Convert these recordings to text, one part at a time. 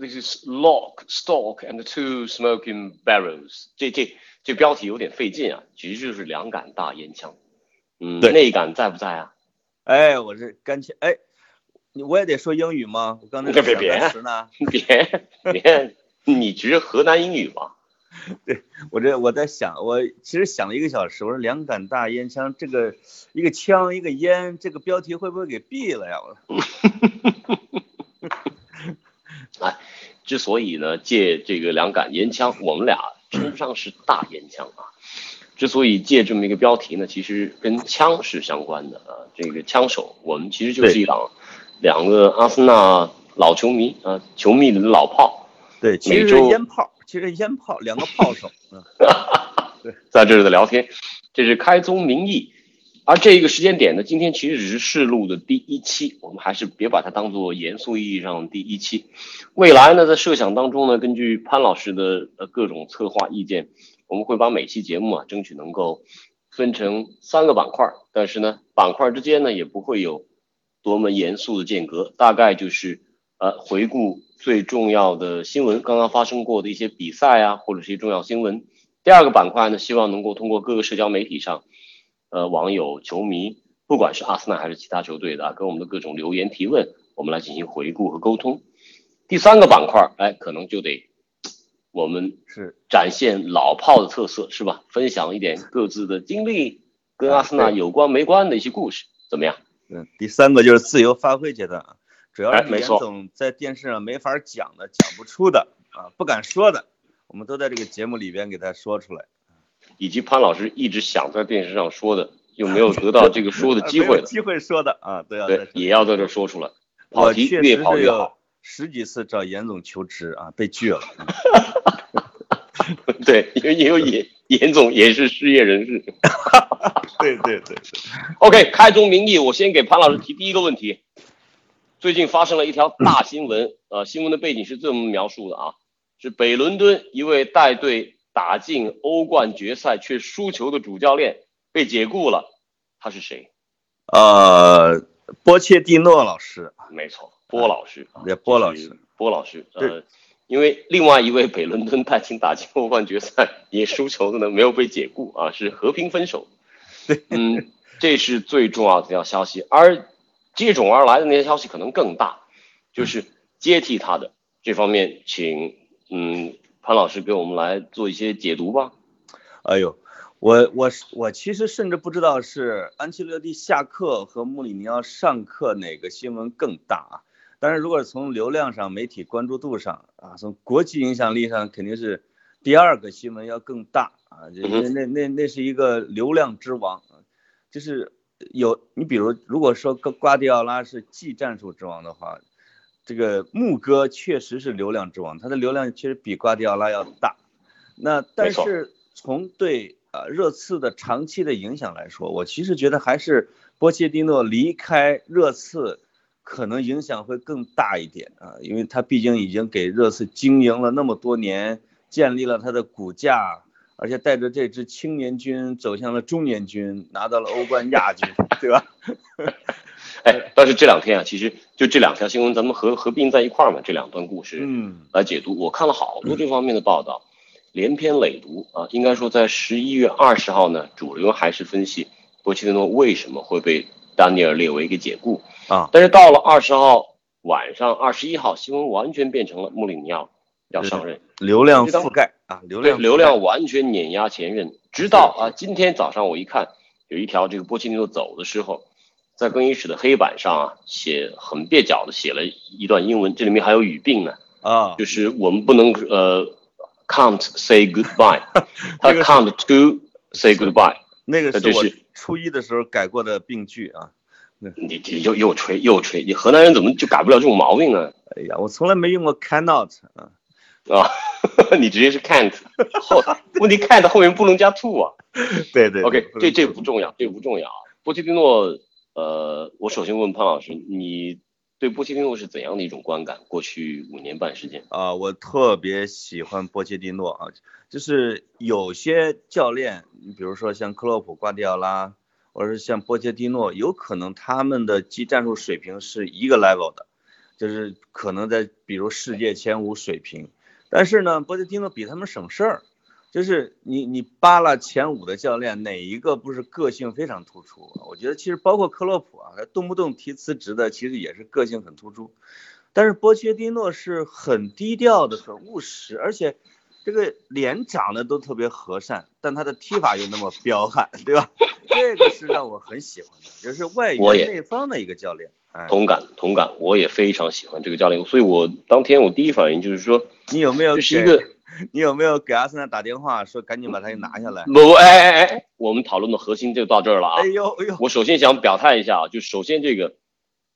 this is Lock, Stock and Two Smoking Barrels。这这这标题有点费劲啊，其实就是两杆大烟枪。嗯，对那杆在不在啊？哎，我这干切哎，你我也得说英语吗？我刚才别别别别别，你只是河南英语吗？我这我在想，我其实想了一个小时，我说两杆大烟枪，这个一个枪一个烟，这个标题会不会给毙了呀？我 之所以呢借这个两杆烟枪，我们俩称不上是大烟枪啊。之所以借这么一个标题呢，其实跟枪是相关的啊。这个枪手，我们其实就是一档两个阿森纳老球迷啊，球迷的老炮，对，其实是烟炮，其实烟炮两个炮手，对，在这儿的聊天，这是开宗明义。而这一个时间点呢，今天其实只是试录的第一期，我们还是别把它当做严肃意义上第一期。未来呢，在设想当中呢，根据潘老师的呃各种策划意见，我们会把每期节目啊，争取能够分成三个板块，但是呢，板块之间呢也不会有多么严肃的间隔，大概就是呃回顾最重要的新闻，刚刚发生过的一些比赛啊，或者是一些重要新闻。第二个板块呢，希望能够通过各个社交媒体上，呃，网友、球迷，不管是阿森纳还是其他球队的啊，跟我们的各种留言提问，我们来进行回顾和沟通。第三个板块，哎，可能就得我们是展现老炮的特色，是吧？分享一点各自的经历，跟阿森纳有关没关的一些故事，怎么样？嗯，第三个就是自由发挥阶段啊，主要是严总在电视上没法讲的、讲不出的啊、不敢说的，我们都在这个节目里边给他说出来。以及潘老师一直想在电视上说的，又没有得到 这个说的机会的，机会说的啊，对啊对，也要在这说出来。跑我题越跑越好。十几次找严总求职啊，被拒了。对，因为因为严 严总也是失业人士。对对对，OK，开宗明义，我先给潘老师提第一个问题。最近发生了一条大新闻，呃，新闻的背景是这么描述的啊，是北伦敦一位带队打进欧冠决赛却输球的主教练被解雇了，他是谁？呃，波切蒂诺老师，没错，波老师。对，波老师，，波老师，呃，因为另外一位北伦敦带进打进欧冠决赛也输球的呢，没有被解雇啊，是和平分手。对，嗯，这是最重要的一条消息，而接踵而来的那些消息可能更大，就是接替他的这方面，请嗯潘老师给我们来做一些解读吧。哎呦，我我是我其实甚至不知道是安切洛蒂下课和穆里尼奥上课哪个新闻更大啊。但是如果从流量上、媒体关注度上啊，从国际影响力上，肯定是第二个新闻要更大啊。那那那那是一个流量之王，啊就是有你比如如果说瓜瓜迪奥拉是技战术之王的话，这个牧歌确实是流量之王，他的流量其实比瓜迪奥拉要大。那但是从对呃热刺的长期的影响来说，我其实觉得还是波切蒂诺离开热刺可能影响会更大一点啊，因为他毕竟已经给热刺经营了那么多年，建立了他的骨架，而且带着这支青年军走向了中年军，拿到了欧冠亚军，对吧？哎，但是这两天啊，其实就这两条新闻，咱们合合并在一块儿嘛，这两段故事，嗯，来解读。我看了好多这方面的报道，连篇累牍啊。应该说，在十一月二十号呢，主流还是分析波切蒂诺为什么会被丹尼尔列维给解雇啊。但是到了二十号晚上，二十一号新闻完全变成了穆里尼奥要上任，流量覆盖啊，流量流量完全碾压前任。直到啊，今天早上我一看，有一条这个波切蒂诺走的时候，在更衣室的黑板上啊，写很蹩脚的写了一段英文，这里面还有语病呢。啊，就是我们不能呃 can't say goodbye，他 can't to say goodbye，那个是我初一的时候改过的病句啊。你你又又吹又吹，你河南人怎么就改不了这种毛病呢？哎呀，我从来没用过 cannot 啊，啊，你直接是 can't 后，问题 can't 后面不能加 to 啊。对对 OK，这这不重要，这不重要啊。波切蒂诺，呃，我首先问潘老师，你对波切蒂诺是怎样的一种观感？过去五年半时间，啊，我特别喜欢波切蒂诺啊，就是有些教练，你比如说像克洛普、瓜迪奥拉，或者是像波切蒂诺，有可能他们的技战术水平是一个 level 的，就是可能在比如世界前五水平，但是呢，波切蒂诺比他们省事儿。就是你你扒拉前五的教练，哪一个不是个性非常突出？我觉得其实包括克洛普啊，他动不动提辞职的，其实也是个性很突出。但是波切蒂诺是很低调的，很务实，而且这个脸长得都特别和善，但他的踢法又那么彪悍，对吧？这个是让我很喜欢的，就是外圆内方的一个教练。哎，同感同感，我也非常喜欢这个教练，所以我当天我第一反应就是说，你有没有一个 你有没有给阿森纳打电话说赶紧把他给拿下来？不哎哎哎，我们讨论的核心就到这儿了啊哎。呦哎呦，我首先想表态一下啊，就首先这个，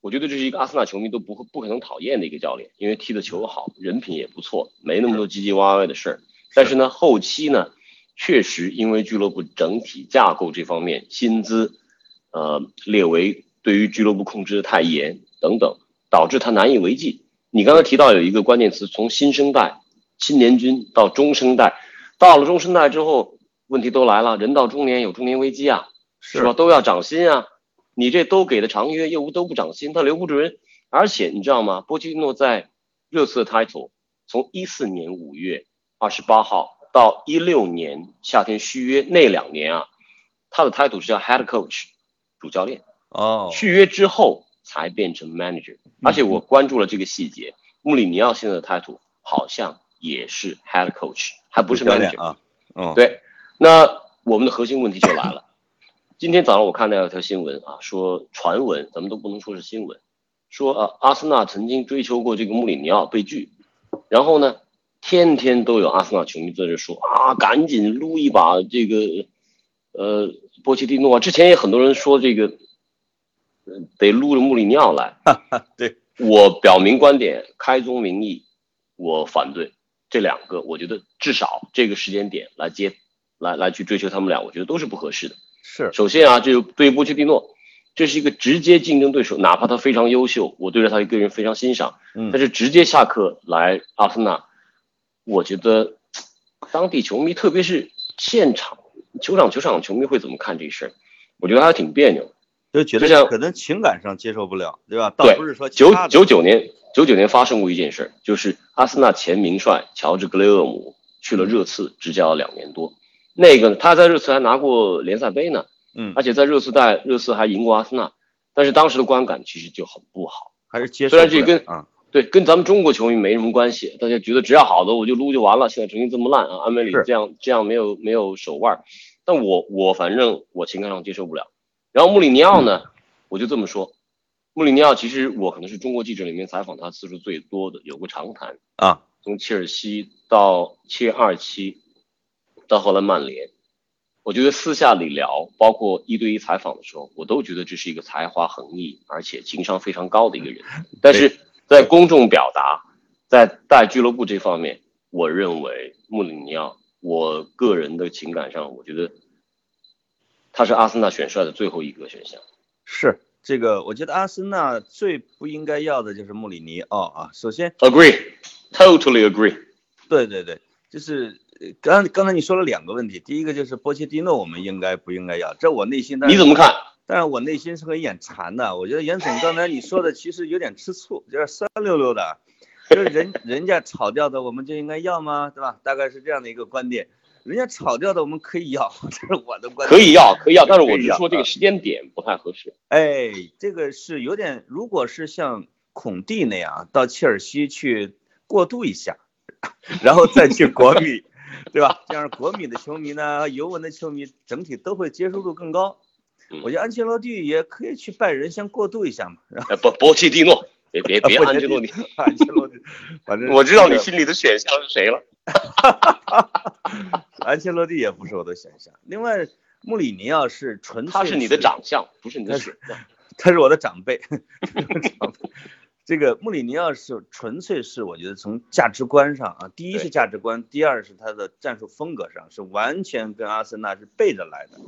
我觉得这是一个阿森纳球迷都不会不可能讨厌的一个教练，因为踢的球好，人品也不错，没那么多唧唧歪歪的事儿。但是呢，后期呢，确实因为俱乐部整体架构这方面，薪资，呃，列为对于俱乐部控制的太严等等，导致他难以为继。你刚才提到有一个关键词，从新生代、青年军到中生代，到了中生代之后，问题都来了，人到中年有中年危机啊。是吧？都要涨薪啊！你这都给的长约，又都不涨薪，他留不住人。而且你知道吗？波切蒂诺在热刺的 title 从一四年五月二十八号到一六年夏天续约那两年啊，他的 title 是叫 head coach 主教练。哦，续约之后才变成 manager。而且我关注了这个细节，穆里尼奥现在的 title 好像也是 head coach，还不是 manager。啊，嗯，对，那我们的核心问题就来了。今天早上我看到一条新闻啊，说传闻，咱们都不能说是新闻，说啊，阿森纳曾经追求过这个穆里尼奥被拒，然后呢，天天都有阿森纳球迷在这说啊，赶紧撸一把这个，呃，波切蒂诺啊。之前也很多人说这个，呃得撸着穆里尼奥来。对，我表明观点，开宗明义，我反对这两个。我觉得至少这个时间点来接，来来去追求他们俩，我觉得都是不合适的。是首先啊，这个对于波切蒂诺，这是一个直接竞争对手，哪怕他非常优秀，我对着他一个人非常欣赏，嗯但是直接下课来阿森纳，我觉得当地球迷，特别是现场球场球场球迷会怎么看这事儿？我觉得还挺别扭。就觉得可能情感上接受不了，对吧？倒对不是说其九九九年，九九年发生过一件事儿，就是阿森纳前名帅乔治格雷厄姆去了热刺执教了两年多。那个他在热刺还拿过联赛杯呢，嗯，而且在热刺带热刺还赢过阿森纳，但是当时的观感其实就很不好。还是接受虽然这跟啊，对，跟咱们中国球迷没什么关系，大家觉得只要好的我就撸就完了。现在成绩这么烂啊，安梅里这样这样没有没有手腕儿，但我我反正我情感上接受不了。然后穆里尼奥呢，我就这么说，穆里尼奥其实我可能是中国记者里面采访他次数最多的，有过长谈，啊，从切尔西到切二期，到后来曼联，我觉得私下里聊，包括一对一采访的时候，我都觉得这是一个才华横溢，而且情商非常高的一个人。但是在公众表达，在带俱乐部这方面，我认为穆里尼奥，我个人的情感上，我觉得他是阿森纳选帅的最后一个选项。是这个，我觉得阿森纳最不应该要的就是穆里尼奥啊。首先，Agree，totally agree。对对对，就是呃刚刚才你说了两个问题，第一个就是波切蒂诺我们应该不应该要，这我内心你怎么看？但是我内心是很眼馋的。我觉得严总刚才你说的其实有点吃醋，有点酸溜溜的，就是人 人家炒掉的我们就应该要吗？对吧？大概是这样的一个观点。人家炒掉的我们可以要，这是我的观点。可以要，可以要，但是我是说这个时间点不太合适。哎，这个是有点，如果是像孔蒂那样到切尔西去过渡一下，然后再去国米，对吧？这样国米的球迷呢，尤文的球迷整体都会接受度更高。嗯我觉得安切洛蒂也可以去拜仁先过渡一下嘛，然后哎，波波切蒂诺，别别别，安切洛蒂，安切洛蒂，反正我知道你心里的选项是谁了。安切洛蒂也不是我的选项。另外，穆里尼奥是纯粹他是你的长相，不是你的他选项。他是我的长辈，这个穆里尼奥是纯粹是我觉得从价值观上啊，第一是价值观，第二是他的战术风格上是完全跟阿森纳是背着来的，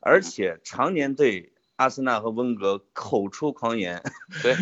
而且常年对阿森纳和温格口出狂言，对，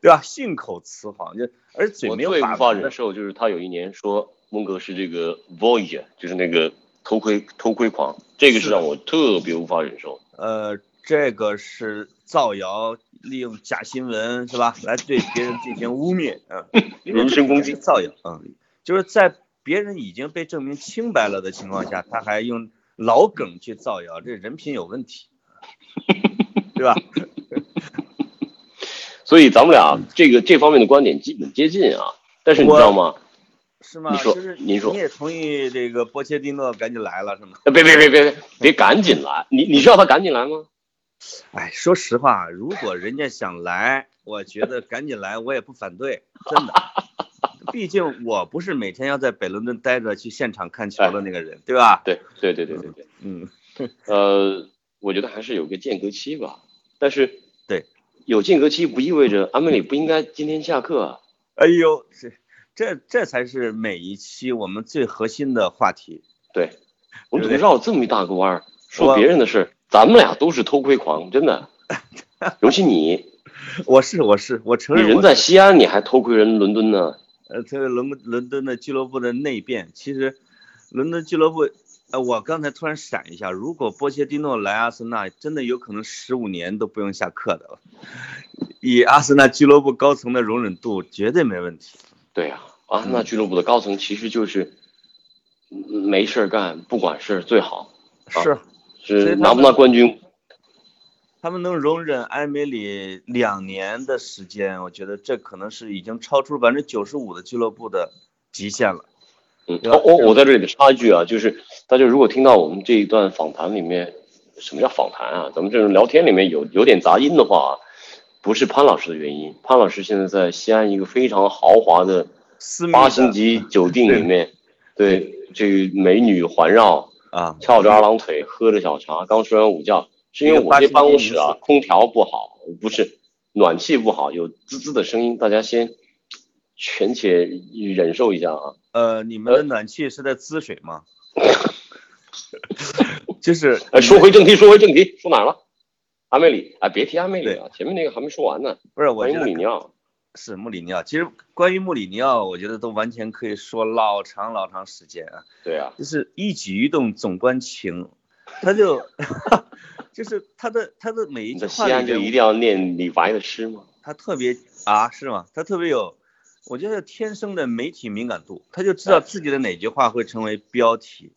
对吧？信口雌黄，就而嘴我没有最无法忍受就是他有一年说温格是这个 voyage，就是那个偷窥偷窥狂，这个是让我特别无法忍受。呃，这个是造谣，利用假新闻是吧，来对别人进行污蔑啊，人身攻击造谣啊、嗯，就是在别人已经被证明清白了的情况下，他还用老梗去造谣，这人品有问题，对吧？所以咱们俩这个这方面的观点基本接近啊。但是你知道吗？是吗？你说就是您说你也同意这个波切蒂诺赶紧来了是吗？呃别别别别别别赶紧来！你你知道他赶紧来吗？哎，说实话，如果人家想来，我觉得赶紧来，我也不反对，真的。毕竟我不是每天要在北伦敦待着去现场看球的那个人，对吧？对对对对对对。嗯，呃，我觉得还是有个间隔期吧。但是对，有间隔期不意味着阿梅里不应该今天下课啊。哎呦，这这这才是每一期我们最核心的话题。对，我们怎么绕这么一大个弯儿说别人的事？咱们俩都是偷窥狂，真的。尤其你，我是我是我承你人认我是在西安，你还偷窥人伦敦呢？呃，这个伦伦敦的俱乐部的内变，其实伦敦俱乐部，呃，我刚才突然闪一下，如果波切蒂诺来阿森纳，真的有可能十五年都不用下课的了。以阿森纳俱乐部高层的容忍度，绝对没问题。对呀、阿森纳俱乐部的高层其实就是嗯没事儿干，不管事儿最好，啊是，是拿不拿冠军他们能容忍埃梅里两年的时间，我觉得这可能是已经超出百分之九十五的俱乐部的极限了。嗯，我哦，我我在这里插一句啊，就是大家如果听到我们这一段访谈里面，什么叫访谈啊？咱们这种聊天里面有有点杂音的话，不是潘老师的原因。潘老师现在在西安一个非常豪华的八星级酒店里面，对这个美女环绕，啊，翘着二郎腿，喝着小茶，刚睡完午觉。是因为我这办公室啊，空调不好，不是暖气不好，有滋滋的声音，大家先全且忍受一下啊。呃，你们的暖气是在滋水吗？就是呃，说回正题，说回正题，说哪儿了？阿梅里，啊，别提阿梅里了，前面那个还没说完呢。不是，我觉得穆里尼奥，是穆里尼奥。其实关于穆里尼奥，我觉得都完全可以说老长老长时间啊。对啊，就是一举一动总关情，他就 就是他的他的每一你句话西安，就一定要念李白的诗吗？他特别啊，是吗？他特别有，我觉得天生的媒体敏感度，他就知道自己的哪句话会成为标题，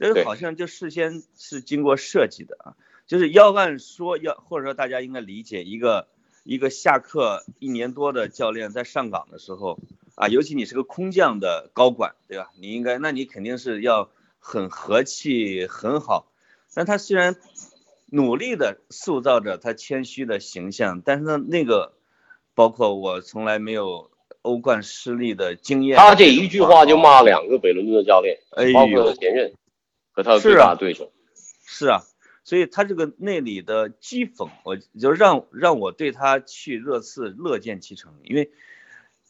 这个好像就事先是经过设计的啊。就是要按说要，或者说大家应该理解一个一个下课一年多的教练在上岗的时候啊，尤其你是个空降的高管，对吧？你应该，那你肯定是要很和气很好。但他虽然努力的塑造着他谦虚的形象，但是呢，那个包括我从来没有欧冠失利的经验。他这一句话就骂两个北伦敦的教练，哎包括他前任和他的最是啊大对手。是啊，所以他这个内里的讥讽，我就让让我对他去热刺乐见其成，因为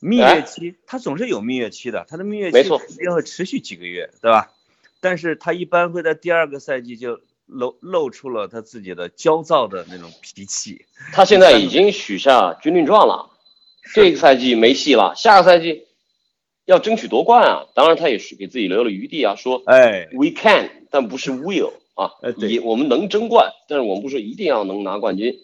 蜜月期他总是有蜜月期的，他的蜜月期肯定会持续几个月，对吧？但是他一般会在第二个赛季就露露出了他自己的焦躁的那种脾气。他现在已经许下军令状了，这个赛季没戏了，下个赛季要争取夺冠啊！当然，他也是给自己留了余地啊，说哎，we can，但不是 will 啊哎，对也我们能争冠，但是我们不是一定要能拿冠军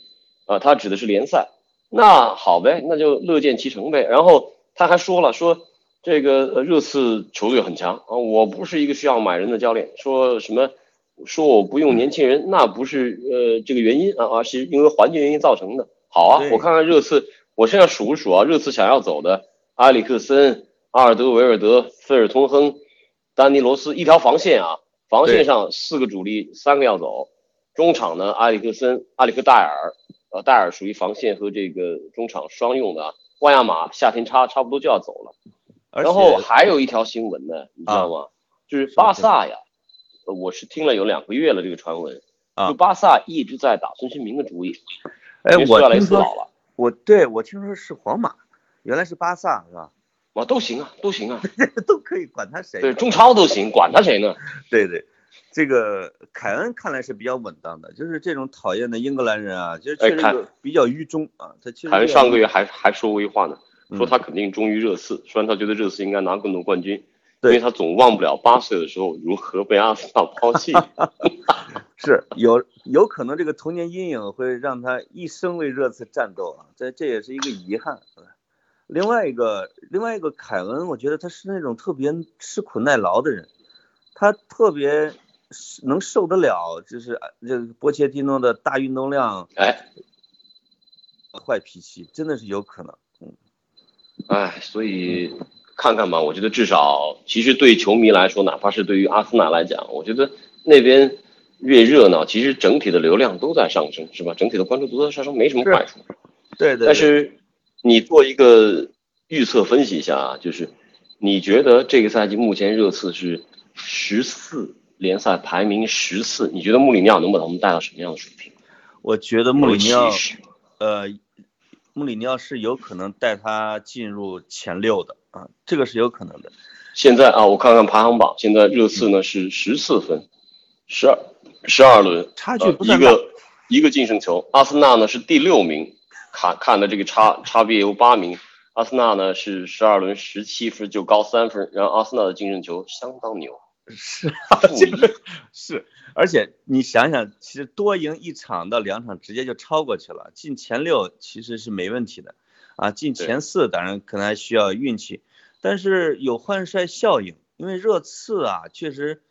啊，他指的是联赛。那好呗，那就乐见其成呗。然后他还说了，说这个呃热刺球队很强啊，我不是一个需要买人的教练，说什么说我不用年轻人，那不是呃这个原因啊，而是因为环境原因造成的。好啊，我看看热刺，我现在数一数啊，热刺想要走的埃里克森、阿尔德维尔德、费尔通亨、丹尼罗斯一条防线啊，防线上四个主力，三个要走。中场呢，埃里克森、阿里克戴尔，呃，戴尔属于防线和这个中场双用的啊。万亚马夏天差差不多就要走了。然后还有一条新闻呢，你知道吗？就是巴萨呀，呃我是听了有两个月了这个传闻，啊就巴萨一直在打孙兴民的主意，哎，我听说我对我听说是皇马，原来是巴萨是吧？哇，都行啊，都行啊，都可以管他谁。对，中超都行，管他谁呢？对对，这个凯恩看来是比较稳当的，就是这种讨厌的英格兰人啊，就是确实比较愚忠啊。他其实凯恩上个月还还说过一话呢，说嗯他肯定忠于热刺，虽然他觉得热刺应该拿更多冠军，因为他总忘不了八岁的时候如何被阿森纳抛弃。是有有可能这个童年阴影会让他一生为热刺战斗啊，这这也是一个遗憾。另外一个另外一个凯恩，我觉得他是那种特别吃苦耐劳的人，他特别能受得了，就是呃这个波切蒂诺的大运动量、哎，坏脾气，真的是有可能。嗯哎，所以看看吧，我觉得至少其实对球迷来说，哪怕是对于阿森纳来讲，我觉得那边越热闹，其实整体的流量都在上升，是吧？整体的关注度都在上升，没什么坏处。对对对但是你做一个预测分析一下啊，就是你觉得这个赛季目前热刺是十四联赛排名十四，你觉得穆里尼奥能把他们带到什么样的水平？我觉得穆里尼奥呃，穆里尼奥是有可能带他进入前六的啊，这个是有可能的。现在啊，我看看排行榜，现在热刺呢是十四分，十二十二轮，差距呃不算大一个一个净胜球。阿森纳呢是第六名，看看的这个差差别有八名。阿森纳呢是十二轮十七分就高三分，然后阿森纳的净胜球相当牛，是啊，这个是，而且你想想，其实多赢一场到两场，直接就超过去了，进前六其实是没问题的，啊，进前四当然可能还需要运气，但是有换帅效应，因为热刺啊，确实，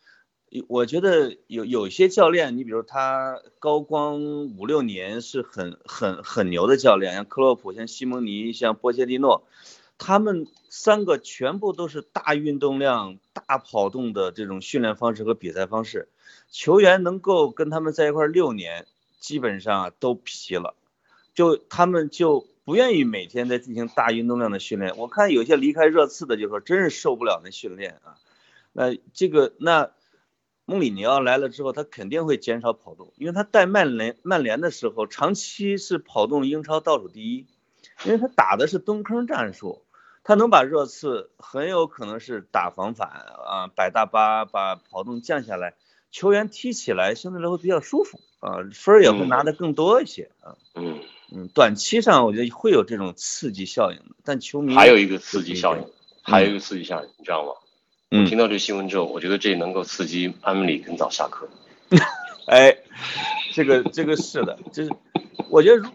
我觉得有有些教练，你比如他高光五六年是很很很牛的教练，像克洛普、像西蒙尼、像波切蒂诺，他们三个全部都是大运动量、大跑动的这种训练方式和比赛方式，球员能够跟他们在一块儿六年，基本上都疲了，就他们就不愿意每天在进行大运动量的训练。我看有些离开热刺的就说，真是受不了那训练啊。那这个那穆里尼奥来了之后，他肯定会减少跑动，因为他带曼联曼联的时候，长期是跑动英超倒数第一，因为他打的是蹲坑战术，他能把热刺很有可能是打防反啊，摆大巴把跑动降下来，球员踢起来相对来说比较舒服啊，分儿也会拿的更多一些啊。嗯，嗯，短期上我觉得会有这种刺激效应，但球迷还有一个刺激效应，嗯还有一个刺激效应，你知道吗？嗯听到这新闻之后，我觉得这能够刺激安慕里更早下课。哎，这个这个是的，就是我觉得如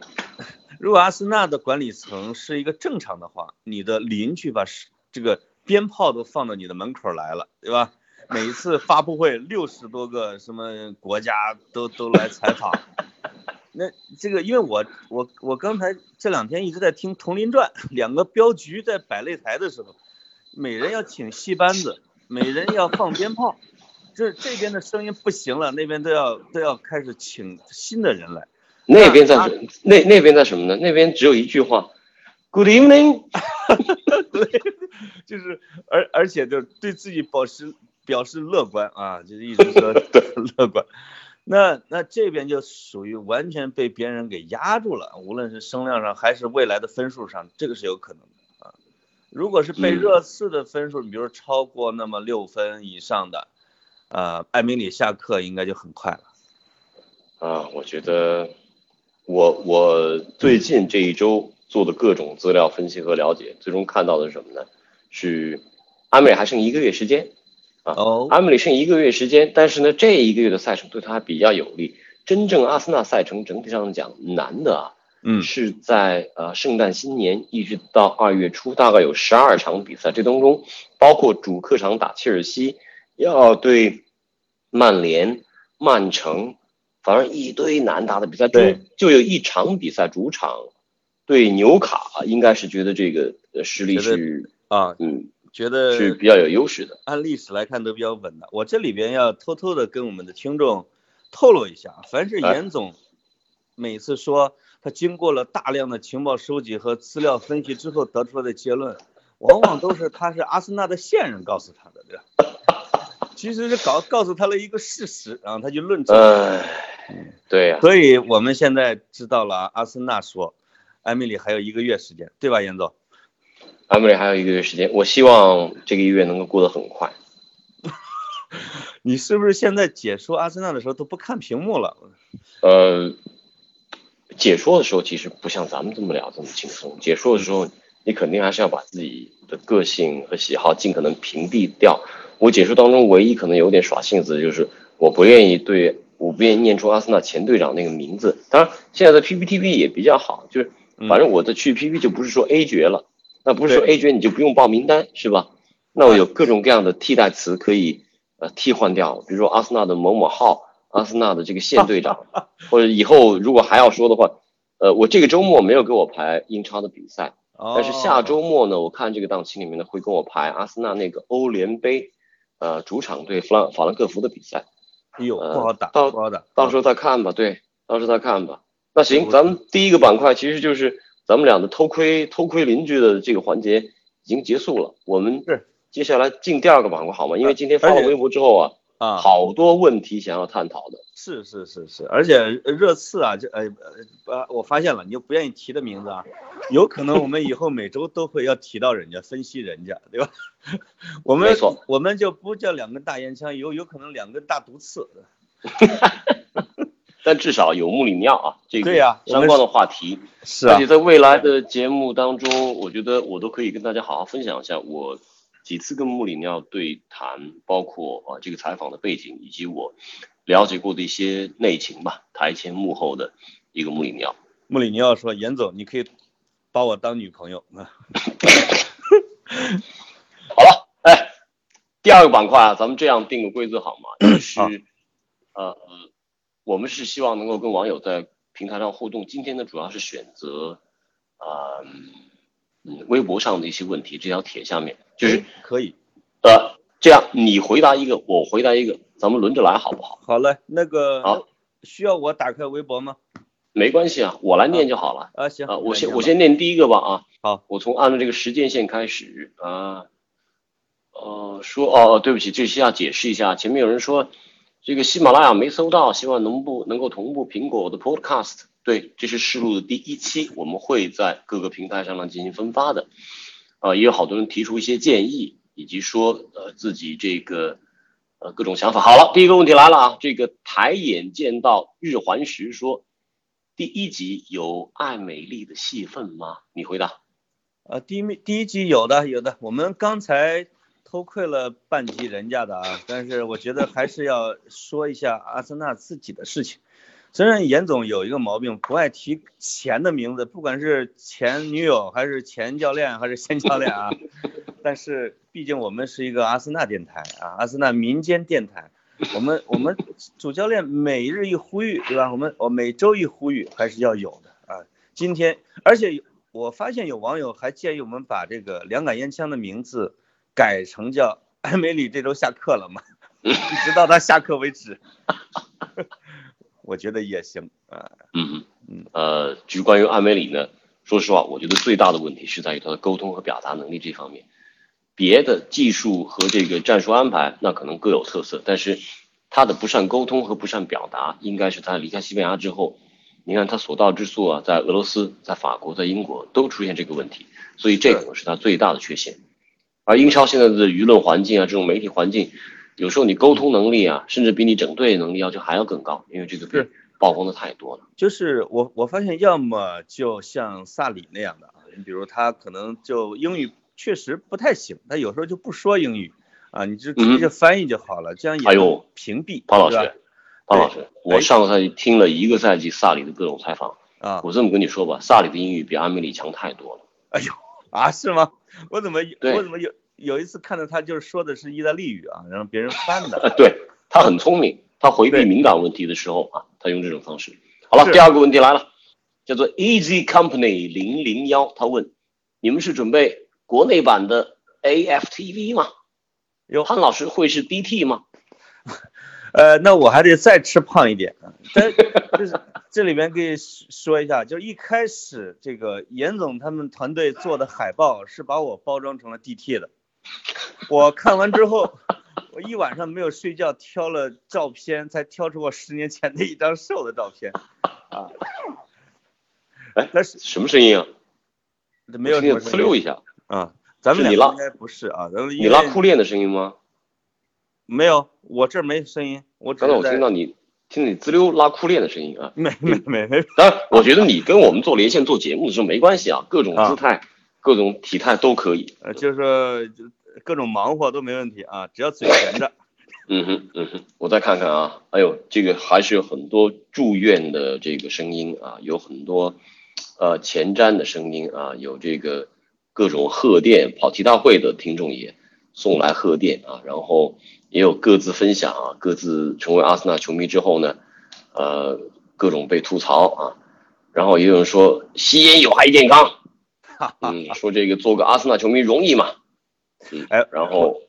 如果阿森纳的管理层是一个正常的话，你的邻居把是这个鞭炮都放到你的门口来了，对吧？每一次发布会六十多个什么国家都都来采访，那这个因为我我我刚才这两天一直在听《佟林传》，两个镖局在摆擂台的时候，每人要请戏班子，每人要放鞭炮。这这边的声音不行了，那边都要都要开始请新的人来。那边在啊那那边在什么呢？那边只有一句话，Good evening。对，就是而而且就对自己保持表示乐观啊，就是一直说 乐观。那那这边就属于完全被别人给压住了，无论是声量上还是未来的分数上，这个是有可能。如果是被嗯热刺的分数，你比如说超过那么六分以上的，呃，艾米里下课应该就很快了。啊，我觉得我我最近这一周做的各种资料分析和了解，最终看到的是什么呢？是阿梅里还剩一个月时间啊，哦，阿梅里剩一个月时间，但是呢，这一个月的赛程对他还比较有利。真正阿森纳赛程整体上讲难的啊，嗯是在呃圣诞新年一直到二月初，大概有十二场比赛，这当中包括主客场打切尔西，要对曼联、曼城，反正一堆难打的比赛，就对就有一场比赛主场对纽卡，应该是觉得这个呃实力是啊，嗯觉得是比较有优势的。按历史来看都比较稳的。我这里边要偷偷的跟我们的听众透露一下，凡是哎严总每次说他经过了大量的情报收集和资料分析之后得出来的结论，往往都是他是阿森纳的线人告诉他的，对吧？其实是告告诉他了一个事实，然后他就论证。唉，对呀、所以我们现在知道了啊，阿森纳说，艾米丽还有一个月时间，对吧，严总？安布里还有一个月时间，我希望这个月能够过得很快。你是不是现在解说阿森纳的时候都不看屏幕了？呃，解说的时候其实不像咱们这么聊这么轻松，解说的时候你肯定还是要把自己的个性和喜好尽可能屏蔽掉。我解说当中唯一可能有点耍性子的就是我不愿意对我不愿意念出阿森纳前队长那个名字。当然，现在的 PPTV 也比较好，就是反正我的去 PP 就不是说 A 绝了，那不是说 A 绝你就不用报名单是吧？那我有各种各样的替代词可以呃替换掉，比如说阿森纳的某某号，阿森纳的这个现队长，或者以后如果还要说的话，呃，我这个周末没有给我排英超的比赛，哦但是下周末呢，我看这个档期里面呢会跟我排阿森纳那个欧联杯，呃，主场对弗朗法兰克福的比赛，哎呦呃不好打，到不好打。到时候再看吧，对，到时候再看吧。那行，咱们第一个板块其实就是咱们俩的偷窥偷窥邻居的这个环节已经结束了，我们是接下来进第二个板块好吗？因为今天发了微博之后啊，啊，好多问题想要探讨的。是是是是，而且热刺啊，这呃呃，我发现了，你就不愿意提的名字啊，有可能我们以后每周都会要提到人家，分析人家，对吧？我们我们就不叫两根大烟枪，有有可能两根大毒刺。但至少有穆里尼奥啊，这个相关的话题，是啊而且，在未来的节目当中，我觉得我都可以跟大家好好分享一下我几次跟穆里尼奥对谈，包括啊这个采访的背景，以及我了解过的一些内情吧，台前幕后的一个穆里尼奥。穆里尼奥说：“严总，你可以把我当女朋友啊。好了，哎，第二个板块啊，咱们这样定个规则好吗？就是呃呃，我们是希望能够跟网友在平台上互动。今天呢，主要是选择啊嗯微博上的一些问题，这条帖下面就是可以，呃这样，你回答一个，我回答一个，咱们轮着来好不好？好嘞，那个好需要我打开微博吗？没关系啊，我来念就好了。啊，行，啊，我先我先念第一个吧啊。好，我从按照这个时间线开始啊。呃，说哦，对不起，这需要解释一下。前面有人说这个喜马拉雅没搜到，希望能不能够同步苹果的 Podcast。对，这是试录的第一期，我们会在各个平台上呢进行分发的。啊、也有好多人提出一些建议，以及说呃自己这个呃各种想法。好了，第一个问题来了啊，这个抬眼见到日环食说，第一集有艾美丽的戏份吗？你回答。呃，第一第一集有的有的，我们刚才偷窥了半集人家的啊，但是我觉得还是要说一下阿森纳自己的事情。虽然严总有一个毛病，不爱提前的名字，不管是前女友还是前教练还是现教练啊，但是毕竟我们是一个阿森纳电台啊，阿森纳民间电台，我们我们主教练每日一呼吁，对吧？我们我每周一呼吁还是要有的啊。今天，而且我发现有网友还建议我们把这个两杆烟枪的名字改成叫艾梅里这周下课了嘛，一直到他下课为止。我觉得也行啊，嗯嗯呃，至于关于艾美里呢，说实话，我觉得最大的问题是在于他的沟通和表达能力这方面。别的技术和这个战术安排，那可能各有特色，但是他的不善沟通和不善表达，应该是他离开西班牙之后，你看他所到之处啊，在俄罗斯、在法国、在英国都出现这个问题，所以这可能是他最大的缺陷。而英超现在的舆论环境啊，这种媒体环境，有时候你沟通能力啊，甚至比你整队能力要求还要更高，因为这个是。曝光的太多了。就是我我发现要么就像萨里那样的啊，你比如他可能就英语确实不太行，他有时候就不说英语啊，你就直接翻译就好了，这样也哎呦。屏蔽，方老师，方老师，我上个赛季听了一个赛季萨里的各种采访，啊，我这么跟你说吧，萨里的英语比阿梅里强太多了。哎呦啊，是吗？我怎么我怎么有有一次看到他就是说的是意大利语啊，然后别人翻的。呃，对他很聪明，他回避敏感问题的时候啊，他用这种方式。好了，第二个问题来了，叫做 Easy Company 零零幺，他问你们是准备国内版的 AFTV 吗？有潘老师会是 DT 吗？呃，那我还得再吃胖一点啊。但就是这里面可以说一下，就是一开始这个严总他们团队做的海报是把我包装成了 DT 的，我看完之后，我一晚上没有睡觉，挑了照片，才挑出我十年前的一张瘦的照片啊。哎那是什么声音啊？没有什听见么声音呲溜一下。啊，咱们是你拉俩应该不是啊，咱们你拉裤链的声音吗？没有，我这儿没声音，我只刚才我听到你听你滋溜拉裤链的声音啊。没没没没当然，我觉得你跟我们做连线做节目的时候没关系啊，各种姿态、各种体态都可以。呃，就是各种忙活都没问题啊，只要嘴闲着。嗯哼，嗯哼，我再看看啊，哎呦，这个还是有很多祝愿的这个声音啊，有很多呃前瞻的声音啊，有这个各种贺电跑题大会的听众也送来贺电啊，然后也有各自分享啊，各自成为阿森纳球迷之后呢，呃，各种被吐槽啊，然后也有人说吸烟有害健康，嗯，说这个做个阿森纳球迷容易嘛，嗯，哎然后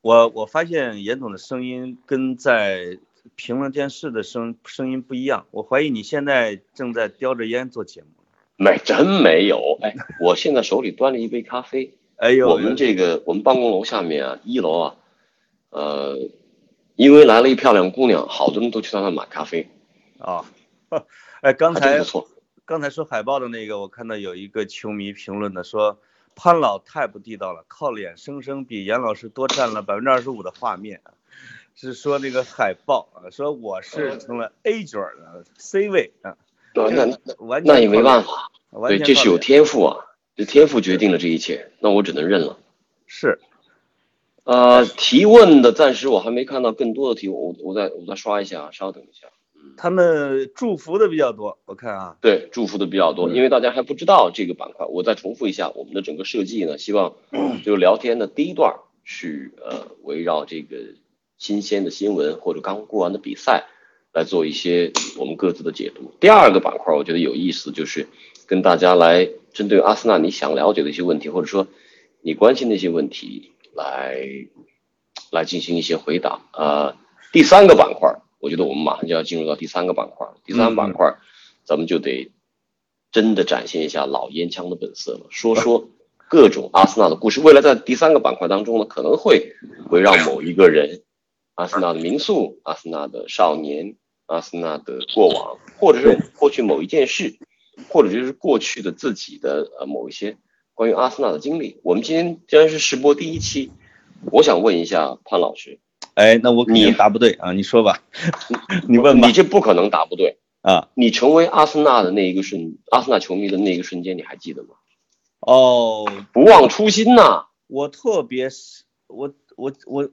我我发现严总的声音跟在评论电视的声声音不一样，我怀疑你现在正在叼着烟做节目。没真没有，哎，我现在手里端着一杯咖啡。哎呦，我们这个我们办公楼下面啊，一楼啊，呃，因为来了一漂亮姑娘，好多人都去他那买咖啡，啊，哎，刚才不错。刚才说海报的那个，我看到有一个球迷评论的说，潘老太不地道了，靠脸生生比严老师多占了百分之二十五的画面啊，是说那个海报啊，说我是成了 A 角的 C 位啊，那那完那也没办法，对，这是有天赋啊，这天赋决定了这一切，那我只能认了。是呃，提问的暂时我还没看到更多的提问，我我再我再刷一下，稍等一下。他们祝福的比较多，我看啊，对，祝福的比较多，因为大家还不知道这个板块，我再重复一下我们的整个设计呢，希望就聊天的第一段是呃围绕这个新鲜的新闻或者刚过完的比赛来做一些我们各自的解读。第二个板块我觉得有意思，就是跟大家来针对阿森纳你想了解的一些问题，或者说你关心的一些问题来来进行一些回答。呃，第三个板块。我觉得我们马上就要进入到第三个板块。第三个板块，咱们就得真的展现一下老烟枪的本色了，说说各种阿森纳的故事。未来在第三个板块当中呢，可能会围绕某一个人，阿森纳的民宿、阿森纳的少年、阿森纳的过往，或者是过去某一件事，或者就是过去的自己的呃某一些关于阿森纳的经历。我们今天既然是试播第一期，我想问一下潘老师。哎，那我肯定你答不对啊，你说吧，你问吧你这不可能答不对。啊，你成为阿森纳的那一个瞬，阿森纳球迷的那一个瞬间，你还记得吗？哦，不忘初心呐、我特别是我我我，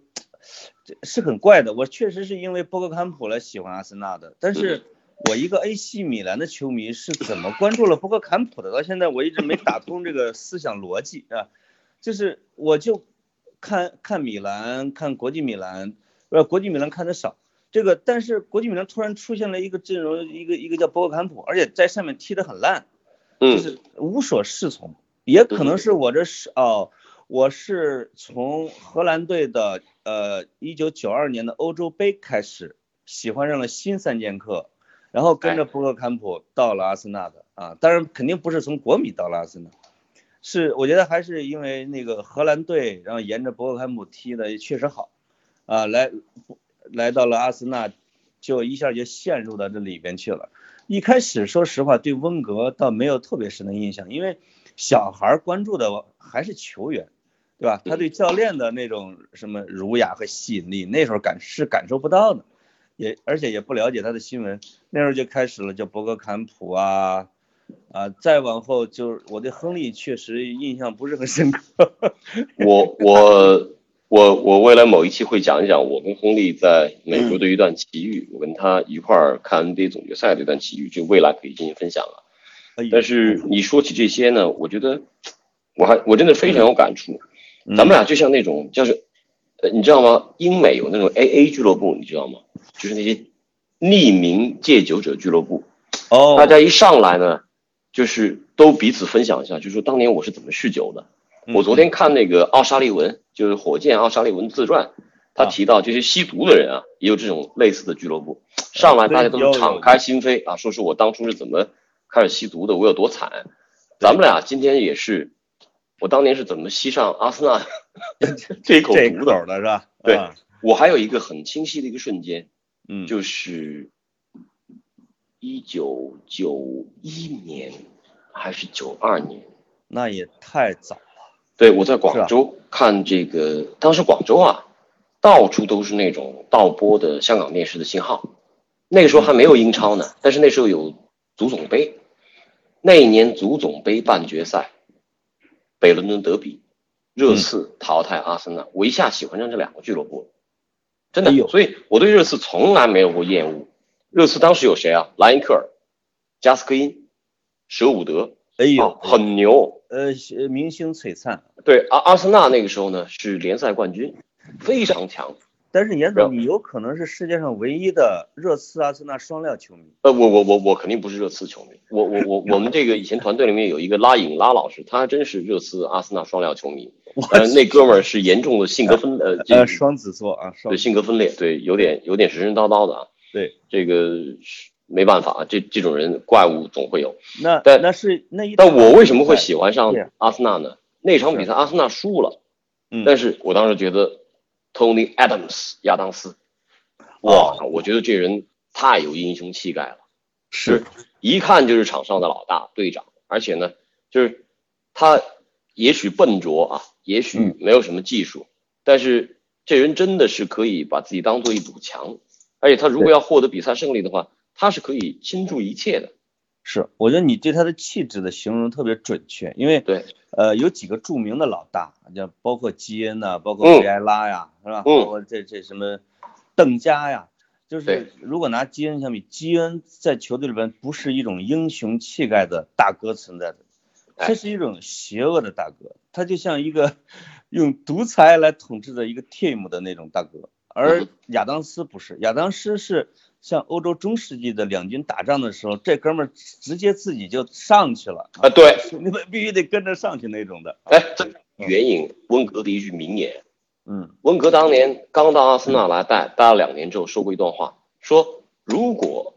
这是很怪的。我确实是因为波格坎普来喜欢阿森纳的，但是我一个 AC 米兰的球迷是怎么关注了波格坎普的？到现在我一直没打通这个思想逻辑啊。就是我就看看米兰，看国际米兰，呃，国际米兰看的少。这个，但是国际米兰突然出现了一个阵容，一个一个叫博格坎普，而且在上面踢得很烂，就嗯是无所适从。也可能是我这是哦，我是从荷兰队的呃一九九二年的欧洲杯开始喜欢上了新三剑客，然后跟着博格坎普到了阿森纳的啊，当然肯定不是从国米到了阿森纳，是我觉得还是因为那个荷兰队，然后沿着博格坎普踢的确实好，啊，来来到了阿森纳，就一下就陷入到这里边去了。一开始说实话对温格倒没有特别深的印象，因为小孩关注的还是球员，对吧？他对教练的那种什么儒雅和吸引力，那时候感是感受不到的，也而且也不了解他的新闻。那时候就开始了，叫博格坎普啊啊，再往后就是我对亨利确实印象不是很深刻。我我我我未来某一期会讲一讲我跟亨利在美国的一段奇遇，我跟他一块儿看 NBA 总决赛的一段奇遇，就未来可以进行分享了。但是你说起这些呢，我觉得我还我真的非常有感触。嗯咱们俩就像那种就是，呃，你知道吗？英美有那种 AA 俱乐部，你知道吗？就是那些匿名戒酒者俱乐部。哦，大家一上来呢，就是都彼此分享一下，就是说当年我是怎么酗酒的。嗯我昨天看那个奥沙利文，就是火箭奥沙利文自传，他啊提到这些吸毒的人啊，也有这种类似的俱乐部。上来大家都敞开心扉啊，说说我当初是怎么开始吸毒的，我有多惨。咱们俩今天也是，我当年是怎么吸上阿森纳 这一口毒的。的是吧？对啊我还有一个很清晰的一个瞬间，嗯，就是一九九一年还是九二年，那也太早了。对，我在广州看这个，当时广州啊，到处都是那种倒播的香港电视的信号。那个时候还没有英超呢，但是那时候有足总杯。那一年足总杯半决赛，北伦敦德比，热刺淘汰阿森纳，我一下喜欢上这两个俱乐部，真的。所以我对热刺从来没有过厌恶。热刺当时有谁啊？莱因克尔、加斯科因、舍伍德，哎呦，很牛。呃，明星璀璨。对，阿阿森纳那个时候呢是联赛冠军，非常强。但是严总，你有可能是世界上唯一的热刺阿森纳双料球迷。呃，我我我我肯定不是热刺球迷。我我我我们这个以前团队里面有一个拉影拉老师，他真是热刺阿森纳双料球迷。呃，那哥们儿是严重的性格分呃 呃双子座啊，对性格分裂，对有点有点神神叨叨的啊。对，这个没办法啊，这这种人怪物总会有。那但那是那一但我为什么会喜欢上阿森纳呢？那场比赛阿森纳输了，嗯，但是我当时觉得。Tony Adams 亚当斯，哇，我觉得这人太有英雄气概了，是一看就是场上的老大队长，而且呢，就是他也许笨拙啊，也许没有什么技术，但是这人真的是可以把自己当做一堵墙，而且他如果要获得比赛胜利的话，他是可以倾注一切的。是，我觉得你对他的气质的形容特别准确，因为对，呃，有几个著名的老大，像包括基恩呐，包括维埃拉呀，是吧？包括这这什么邓加呀，就是如果拿基恩相比，基恩在球队里边不是一种英雄气概的大哥存在的，他是一种邪恶的大哥，他就像一个 用独裁来统治的一个 team 的那种大哥，而亚当斯不是，亚当斯是。像欧洲中世纪的两军打仗的时候，这哥们儿直接自己就上去了啊！对，你们必须得跟着上去那种的。哎，这援引温格的一句名言。嗯，温格当年刚到阿森纳来带，待了两年之后说过一段话，说如果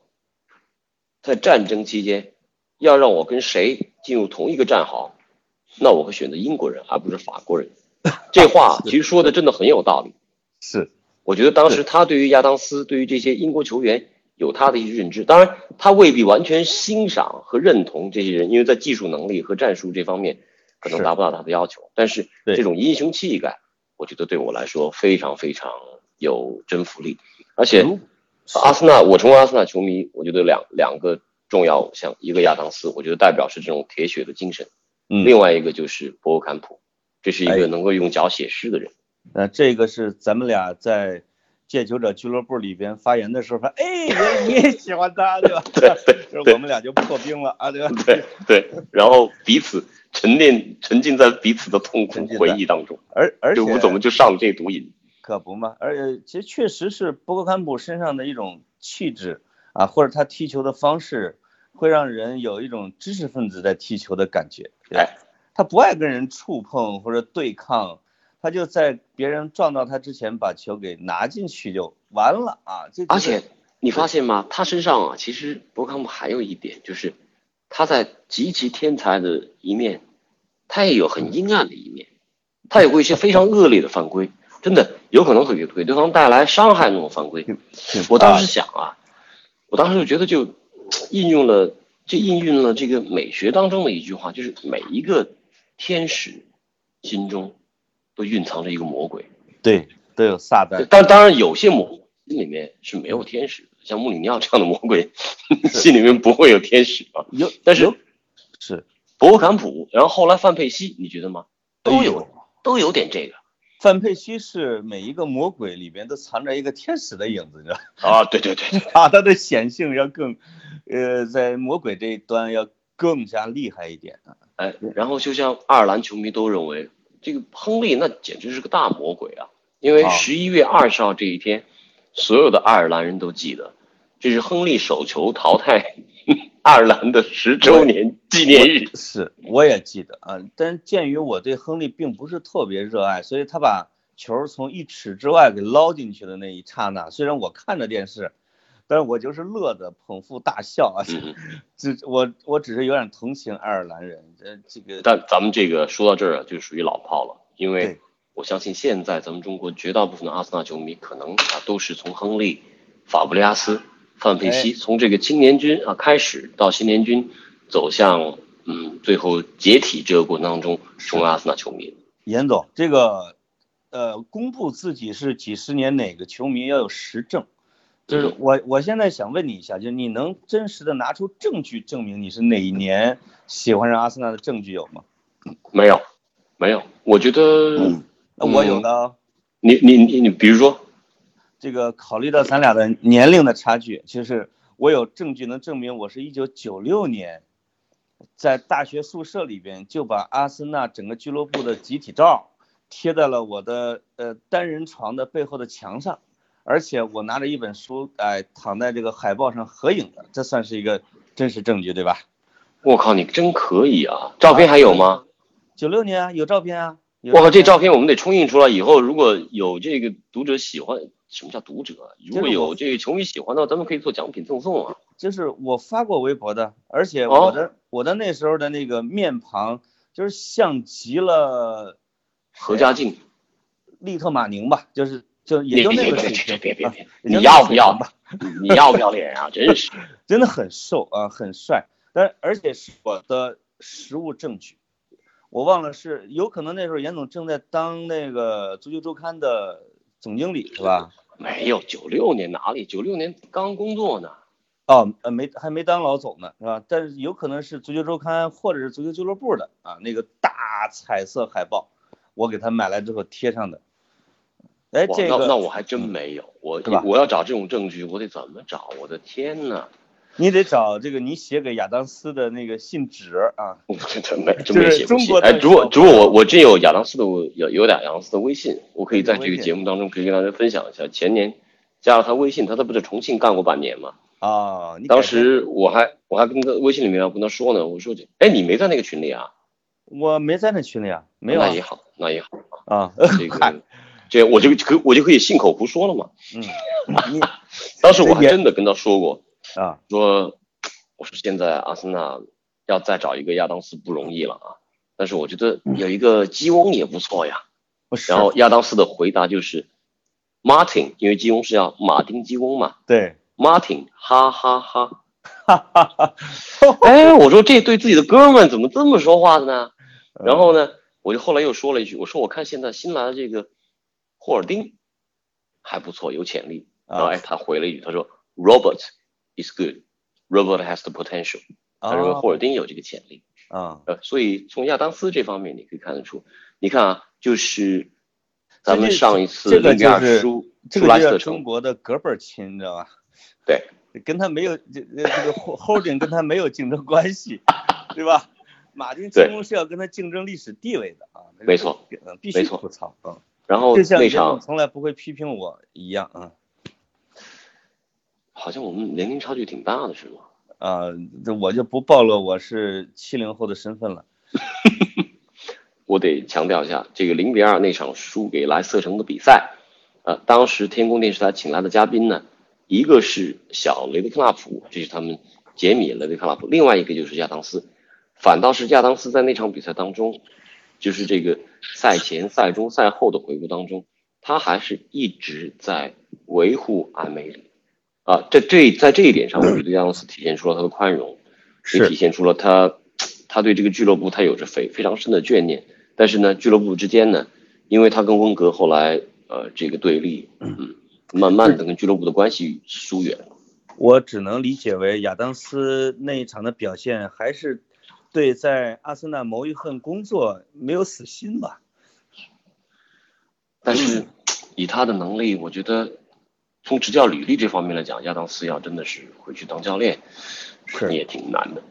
在战争期间要让我跟谁进入同一个战壕，那我会选择英国人而不是法国人。这话其实说的真的很有道理。是。我觉得当时他对于亚当斯，对于这些英国球员有他的一些认知，当然他未必完全欣赏和认同这些人，因为在技术能力和战术这方面可能达不到他的要求。但是这种英雄气概，我觉得对我来说非常非常有征服力。而且阿森纳，我成为阿森纳球迷，我觉得两两个重要偶像，一个亚当斯，我觉得代表是这种铁血的精神；另外一个就是博格坎普，这是一个能够用脚写诗的人。那这个是咱们俩在戒酒者俱乐部里边发言的时候，说，哎，你也喜欢他，对吧？对 对，我们俩就破冰了啊，对吧？对对，然后彼此沉淀沉浸在彼此的痛苦回忆当中，而而且我怎么就上了这毒瘾？可不嘛，而且其实确实是博格坎普身上的一种气质啊，或者他踢球的方式，会让人有一种知识分子在踢球的感觉。哎，他不爱跟人触碰或者对抗。他就在别人撞到他之前把球给拿进去就完了啊！而且你发现吗？他身上啊，其实博康姆还有一点，就是他在极其天才的一面，他也有很阴暗的一面，他有过一些非常恶劣的犯规，真的有可能会给给对方带来伤害那种犯规。我当时想啊，我当时就觉得就应用了，就应用了这个美学当中的一句话，就是每一个天使心中。都蕴藏着一个魔鬼，对，都有撒旦。但当然，有些魔鬼心里面是没有天使的，像穆里尼奥这样的魔鬼，心里面不会有天使啊。有，但是是博坎普，然后后来范佩西，你觉得吗？都有，都有点这个。范佩西是每一个魔鬼里边都藏着一个天使的影子，你知道啊，对对对，啊，他的显性要更，呃，在魔鬼这一端要更加厉害一点啊。哎，然后就像爱尔兰球迷都认为。这个亨利那简直是个大魔鬼啊！因为十一月二十号这一天，所有的爱尔兰人都记得，这是亨利手球淘汰 爱尔兰的十周年纪念日。是，我也记得啊。但鉴于我对亨利并不是特别热爱，所以他把球从一尺之外给捞进去的那一刹那，虽然我看着电视。但是我就是乐的捧腹大笑啊！这我我只是有点同情爱尔兰人，这，这个。但咱们这个说到这儿就属于老炮了，因为我相信现在咱们中国绝大部分的阿森纳球迷可能啊都是从亨利、法布雷加斯、范佩西从这个青年军啊开始到新年军走向嗯最后解体这个过程当中成为阿森纳球迷。严总，这个呃，公布自己是几十年哪个球迷要有实证，就是我我现在想问你一下，就是你能真实的拿出证据证明你是哪一年喜欢上阿森纳的证据有吗？没有，没有。我觉得那我有的哦，你你你你，比如说，这个考虑到咱俩的年龄的差距，就是我有证据能证明我是一九九六年在大学宿舍里边就把阿森纳整个俱乐部的集体照贴在了我的呃单人床的背后的墙上，而且我拿着一本书，哎、躺在这个海报上合影的，这算是一个真实证据对吧？我靠，你真可以啊！照片还有吗？九六年啊，有照片啊。我靠，这照片我们得冲印出来，以后如果有这个读者喜欢，什么叫读者？如果有这个球迷喜欢的话，咱们可以做奖品赠送啊。就是我发过微博的，而且哦我的、我的那时候的那个面庞就是像极了何家劲，利特马宁吧，就是就也就那个水平，啊别别别，你要不要平吧？你要不要脸啊？真是。真的很瘦啊，很帅，但而且是我的实物证据。我忘了是有可能那时候严总正在当那个足球周刊的总经理是吧？没有，九六年哪里？九六年刚工作呢。哦，呃，没还没当老总呢，是吧？但是有可能是足球周刊或者是足球俱乐部的啊，那个大彩色海报，我给他买来之后贴上的。哎，这个那那我还真没有，我我要找这种证据，我得怎么找？我的天呐，你得找这个你写给亚当斯的那个信纸啊。我真真没真就是没写哎，如果小如果我我真有亚当斯的有有俩亚当斯的微信，我可以在这个节目当中可以跟大家分享一下。前年加了他微信，他他不在重庆干过半年吗？啊，当时我还我还跟他微信里面我跟他说呢，我说哎你没在那个群里啊？我没在那群里啊，没有啊那也好，那也好，啊，这个 这我就可我就可以信口胡说了嘛。嗯，当时我还真的跟他说过，啊，说我说现在阿森纳要再找一个亚当斯不容易了啊，但是我觉得有一个基翁也不错呀。不是然后亚当斯的回答就是 Martin，因为基翁是要马丁基翁嘛对，，Martin，哈哈哈。哈哈哈，哎，我说这对自己的哥们怎么这么说话的呢？嗯然后呢，我就后来又说了一句，我说我看现在新来的这个霍尔丁还不错，有潜力。然后啊哎，他回了一句，他说 Robert is good，Robert has the potential。他认为霍尔丁有这个潜力。啊，呃，所以从亚当斯这方面你可以看得出，你看啊，就是咱们上一次这个零比二这输个就叫中莱斯特城，国的隔辈儿亲，你知道吧？对，跟他没有这这个 holding 跟他没有竞争关系，对吧？马丁进攻是要跟他竞争历史地位的啊，没错，嗯，必须吐槽啊，然后那场从来不会批评我一样啊好像我们年龄差距挺大的是吗？啊，这我就不暴露我是七零后的身份了。我得强调一下，这个零比二那场输给莱斯特城的比赛，呃，当时天空电视台请来的嘉宾呢，一个是小雷德克纳普，这是他们杰米雷德克纳普，另外一个就是亚当斯，反倒是亚当斯在那场比赛当中，就是这个赛前、赛中、赛后的回顾当中，他还是一直在维护阿梅里，啊，这这在这一点上，我觉得亚当斯体现出了他的宽容，也体现出了他他对这个俱乐部他有着非非常深的眷念。但是呢，俱乐部之间呢，因为他跟温格后来呃这个对立，嗯，慢慢的跟俱乐部的关系疏远了。我只能理解为亚当斯那一场的表现，还是对在阿森纳谋一份工作没有死心吧。但是以他的能力，我觉得从执教履历这方面来讲，亚当斯要真的是回去当教练，是也挺难的。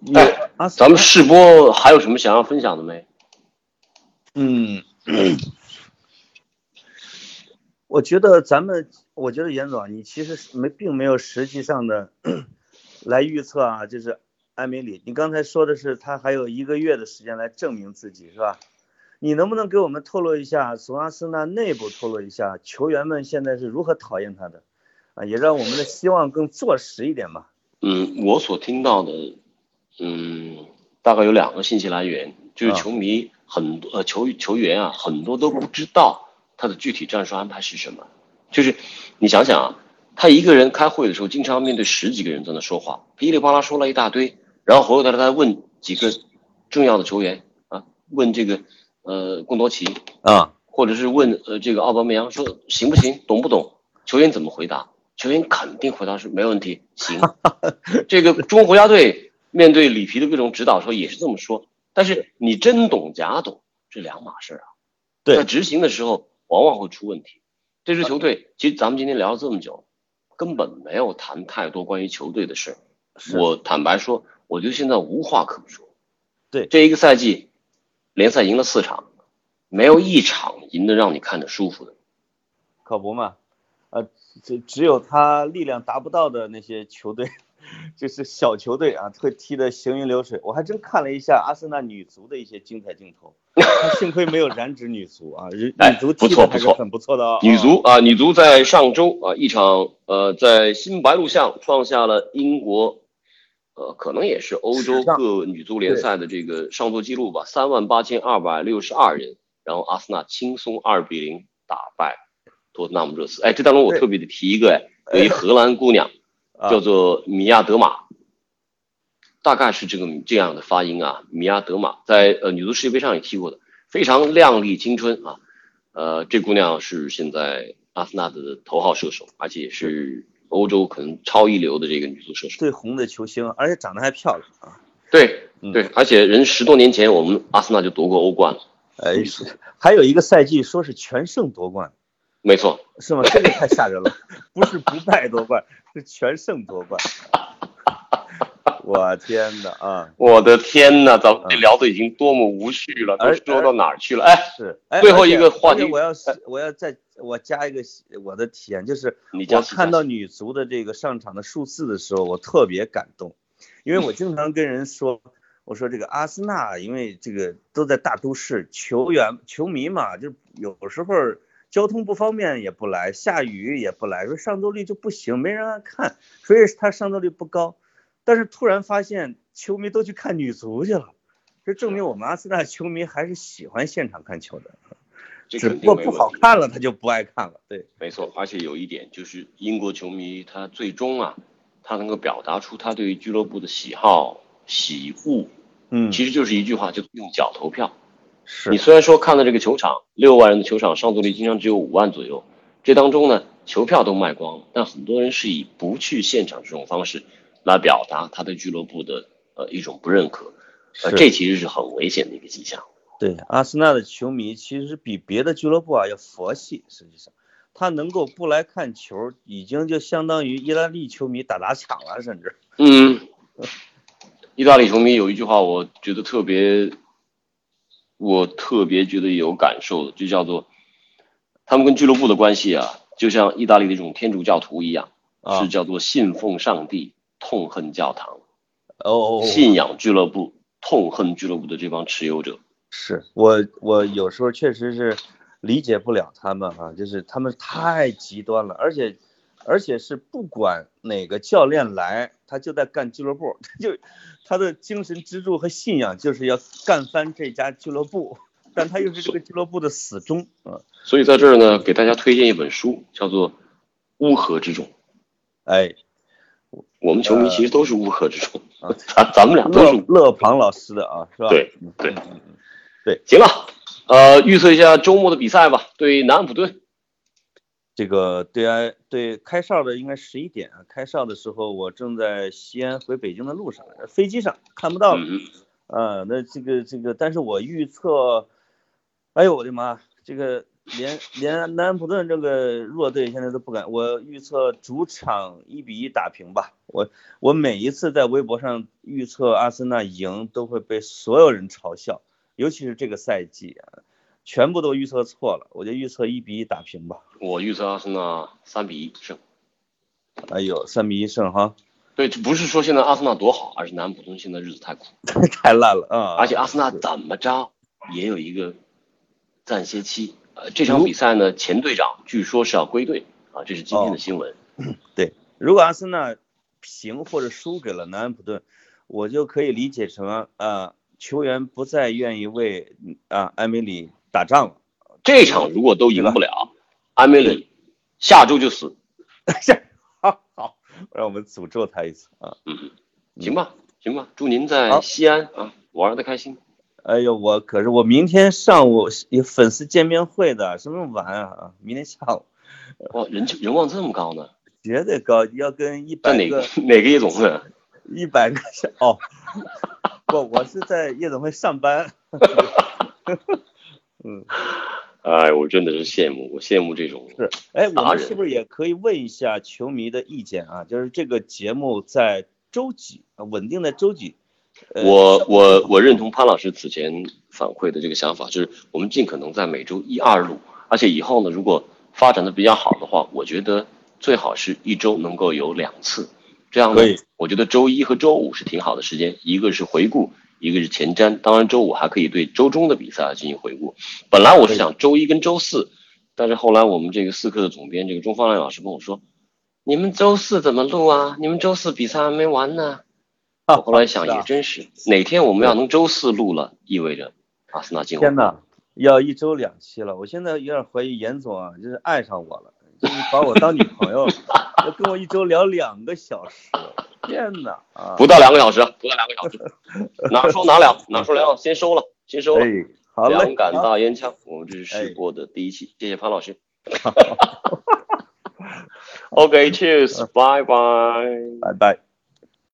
有哎阿咱们试播还有什么想要分享的没？嗯，我觉得咱们，我觉得严总啊，你其实没并没有实际上的 来预测啊，就是埃梅里，你刚才说的是他还有一个月的时间来证明自己，是吧？你能不能给我们透露一下，从阿森纳内部透露一下，球员们现在是如何讨厌他的？啊，也让我们的希望更坐实一点吧。嗯，我所听到的，嗯，大概有两个信息来源，就是啊球迷很多呃球球员啊，很多都不知道他的具体战术安排是什么。就是你想想啊，他一个人开会的时候，经常面对十几个人在那说话，噼里啪啦说了一大堆，然后回过头来他问几个重要的球员啊，问这个呃贡多齐，啊，或者是问呃这个奥巴梅扬说行不行，懂不懂？球员怎么回答？球员肯定回答是没问题，行。这个中国国家队面对里皮的各种指导时候也是这么说，但是你真懂假懂是两码事啊。对在执行的时候往往会出问题。这支球队其实咱们今天聊了这么久，根本没有谈太多关于球队的事我坦白说，我觉得现在无话可说。对这一个赛季，联赛赢了四场，没有一场赢得让你看着舒服的。可不嘛，呃，只只有他力量达不到的那些球队，就是小球队啊，会踢得行云流水。我还真看了一下阿森纳女足的一些精彩镜头，幸亏没有染指女足啊，女足不踢的还是错不错很不错的哦。女足啊，女足在上周啊一场呃在新白鹿巷创下了英国呃可能也是欧洲各女足联赛的这个上座记录吧，三万八千二百六十二人，然后阿森纳轻松二比零打败托特纳姆热刺。哎，这当中我特别的提一个哎，有一荷兰姑娘啊叫做米亚德玛。大概是这个这样的发音啊，米亚德玛在呃女足世界杯上也踢过的，非常靓丽青春啊，呃，这姑娘是现在阿森纳的头号射手，而且也是欧洲可能超一流的这个女足射手。最红的球星，而且长得还漂亮啊。对嗯对，而且人十多年前我们阿森纳就夺过欧冠了，哎，是还有一个赛季说是全胜夺冠，没错，是吗？这个太吓人了，不是不败夺冠，是全胜夺冠。我天哪啊！我的天呐，咱们这嗯聊的已经多么无趣了，都说到哪儿去了？哎，是，哎，最后一个话题我要是我要再我加一个我的体验，就是我看到女足的这个上场的数字的时候，我特别感动，因为我经常跟人说，我说这个阿森纳，因为这个都在大都市，球员球迷嘛，就有时候交通不方便也不来，下雨也不来，说上座率就不行，没人爱看，所以他上座率不高。但是突然发现球迷都去看女足去了，这证明我们阿森纳球迷还是喜欢现场看球的。这不过不好看了，他就不爱看了。对，没错，而且有一点就是英国球迷他最终啊，他能够表达出他对于俱乐部的喜好、喜恶，嗯，其实就是一句话，就用脚投票。是你虽然说看了这个球场六万人的球场上座率经常只有五万左右，这当中呢球票都卖光了，但很多人是以不去现场这种方式来表达他对俱乐部的呃一种不认可，呃这其实是很危险的一个迹象。对阿森纳的球迷其实比别的俱乐部啊要佛系，实际上他能够不来看球，已经就相当于意大利球迷打砸抢了，甚至嗯，意大利球迷有一句话，我觉得特别，我特别觉得有感受的，就叫做他们跟俱乐部的关系啊，就像意大利的一种天主教徒一样，啊是叫做信奉上帝，痛恨教堂，哦，信仰俱乐部，痛恨俱乐部的这帮持有者。是我我有时候确实是理解不了他们啊，就是他们太极端了，而且而且是不管哪个教练来，他就在干俱乐部，他 就他的精神支柱和信仰就是要干翻这家俱乐部，但他又是这个俱乐部的死忠啊，所以在这儿呢，给大家推荐一本书，叫做《乌合之众》。哎，我们球迷其实都是乌合之众，啊咱咱们俩都是乐庞老师的啊，是吧？对嗯对嗯嗯嗯行了，呃，预测一下周末的比赛吧。对南安普顿，这个对啊对开哨的应该十一点啊，开哨的时候我正在西安回北京的路上，飞机上看不到了。嗯，啊，那这个这个，但是我预测，哎呦我的妈，这个连连南安普顿这个弱队现在都不敢，我预测主场一比一打平吧。我我每一次在微博上预测阿森纳赢，都会被所有人嘲笑，尤其是这个赛季啊，全部都预测错了，我就预测一比一打平吧。我预测阿森纳三比一胜。哎呦，三比一胜哈，对，这不是说现在阿森纳多好，而是南安普顿现在日子太苦，太烂了啊！而且阿森纳怎么着也有一个暂歇期。呃，这场比赛呢，前队长据说是要归队啊，这是今天的新闻。对，如果阿森纳平或者输给了南安普顿，我就可以理解成啊、呃球员不再愿意为啊、埃梅里打仗了。这场如果都赢不了，埃梅里下周就死。好好，让我们诅咒他一次啊！嗯，行吧，行吧，祝您在西安啊玩的开心。哎呦，我可是我明天上午有粉丝见面会的，什么晚啊？明天下午哇，人气人望这么高呢？绝对高，要跟一百个个哪个夜总会啊？一百个小哦，不，我是在夜总会上班。嗯，哎，我真的是羡慕，我羡慕这种是，哎，我们是不是也可以问一下球迷的意见啊？就是这个节目在周几啊？稳定在周几？呃我我我认同潘老师此前反馈的这个想法，就是我们尽可能在每周一二录，而且以后呢，如果发展的比较好的话，我觉得最好是一周能够有两次，这样呢，我觉得周一和周五是挺好的时间，一个是回顾，一个是前瞻，当然周五还可以对周中的比赛进行回顾。本来我是想周一跟周四，但是后来我们这个四课的总编这个钟方亮老师跟我说，你们周四怎么录啊？你们周四比赛还没完呢。我后来想也真是，哪天我们要能周四录了，意味着阿森纳进。天哪，要一周两期了，我现在有点怀疑严总啊，就是爱上我了，就是把我当女朋友了，要 跟我一周聊两个小时，天哪啊！不到两个小时，不到两个小时，哪说哪了，哪说聊，先收了，先收了。哎，好嘞，两杆大烟枪，我们这是哎试播的第一期，谢谢潘老师。OK，cheers，拜拜。拜拜。